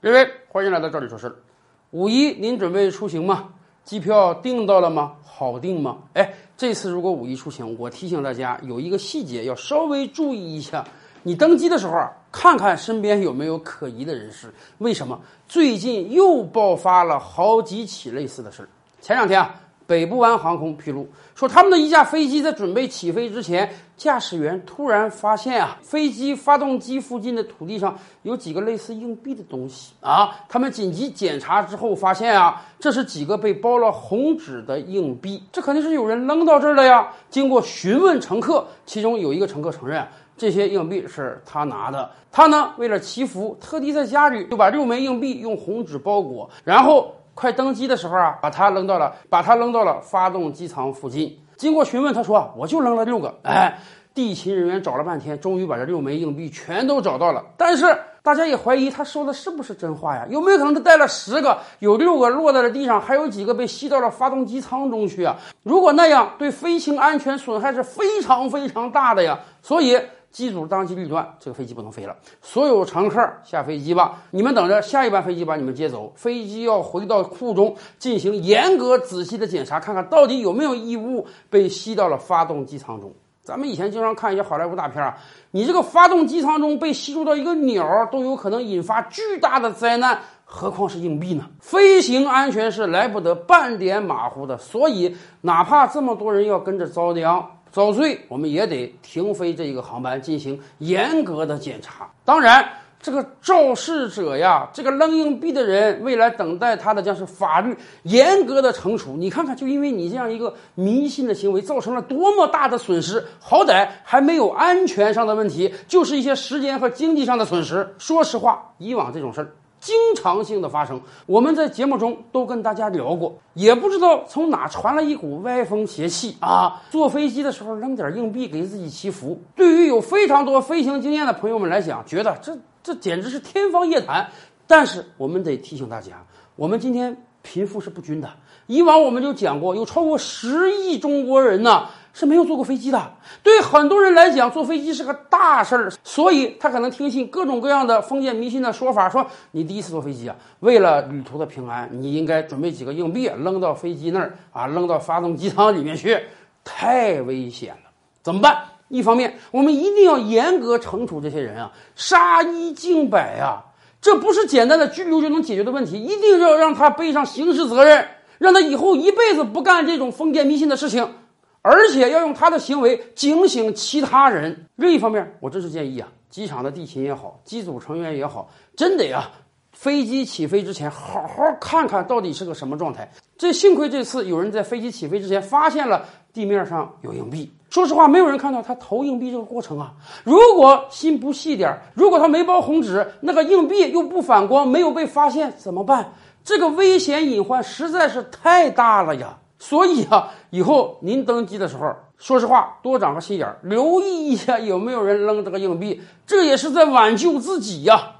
各位，欢迎来到这里说事儿。五一您准备出行吗？机票订到了吗？好订吗？哎，这次如果五一出行，我提醒大家有一个细节要稍微注意一下。你登机的时候啊，看看身边有没有可疑的人士。为什么？最近又爆发了好几起类似的事儿。前两天啊。北部湾航空披露说，他们的一架飞机在准备起飞之前，驾驶员突然发现啊，飞机发动机附近的土地上有几个类似硬币的东西啊。他们紧急检查之后发现啊，这是几个被包了红纸的硬币，这肯定是有人扔到这儿的呀。经过询问乘客，其中有一个乘客承认，这些硬币是他拿的。他呢，为了祈福，特地在家里就把六枚硬币用红纸包裹，然后。快登机的时候啊，把它扔到了，把它扔到了发动机舱附近。经过询问，他说：“我就扔了六个。”哎，地勤人员找了半天，终于把这六枚硬币全都找到了。但是大家也怀疑他说的是不是真话呀？有没有可能他带了十个，有六个落在了地上，还有几个被吸到了发动机舱中去啊？如果那样，对飞行安全损害是非常非常大的呀。所以。机组当机立断，这个飞机不能飞了。所有乘客下飞机吧，你们等着下一班飞机把你们接走。飞机要回到库中进行严格仔细的检查，看看到底有没有异物被吸到了发动机舱中。咱们以前经常看一些好莱坞大片啊，你这个发动机舱中被吸入到一个鸟都有可能引发巨大的灾难，何况是硬币呢？飞行安全是来不得半点马虎的，所以哪怕这么多人要跟着遭殃。遭罪，我们也得停飞这一个航班进行严格的检查。当然，这个肇事者呀，这个扔硬币的人，未来等待他的将是法律严格的惩处。你看看，就因为你这样一个迷信的行为，造成了多么大的损失，好歹还没有安全上的问题，就是一些时间和经济上的损失。说实话，以往这种事儿。经常性的发生，我们在节目中都跟大家聊过，也不知道从哪传来一股歪风邪气啊！坐飞机的时候扔点硬币给自己祈福，对于有非常多飞行经验的朋友们来讲，觉得这这简直是天方夜谭。但是我们得提醒大家，我们今天贫富是不均的。以往我们就讲过，有超过十亿中国人呢。是没有坐过飞机的，对很多人来讲，坐飞机是个大事儿，所以他可能听信各种各样的封建迷信的说法，说你第一次坐飞机啊，为了旅途的平安，你应该准备几个硬币扔到飞机那儿啊，扔到发动机舱里面去，太危险了，怎么办？一方面，我们一定要严格惩处这些人啊，杀一儆百啊，这不是简单的拘留就能解决的问题，一定要让他背上刑事责任，让他以后一辈子不干这种封建迷信的事情。而且要用他的行为警醒其他人。另一方面，我真是建议啊，机场的地勤也好，机组成员也好，真得啊，飞机起飞之前好好看看到底是个什么状态。这幸亏这次有人在飞机起飞之前发现了地面上有硬币。说实话，没有人看到他投硬币这个过程啊。如果心不细点儿，如果他没包红纸，那个硬币又不反光，没有被发现怎么办？这个危险隐患实在是太大了呀。所以啊，以后您登机的时候，说实话，多长个心眼儿，留意一下有没有人扔这个硬币，这也是在挽救自己呀。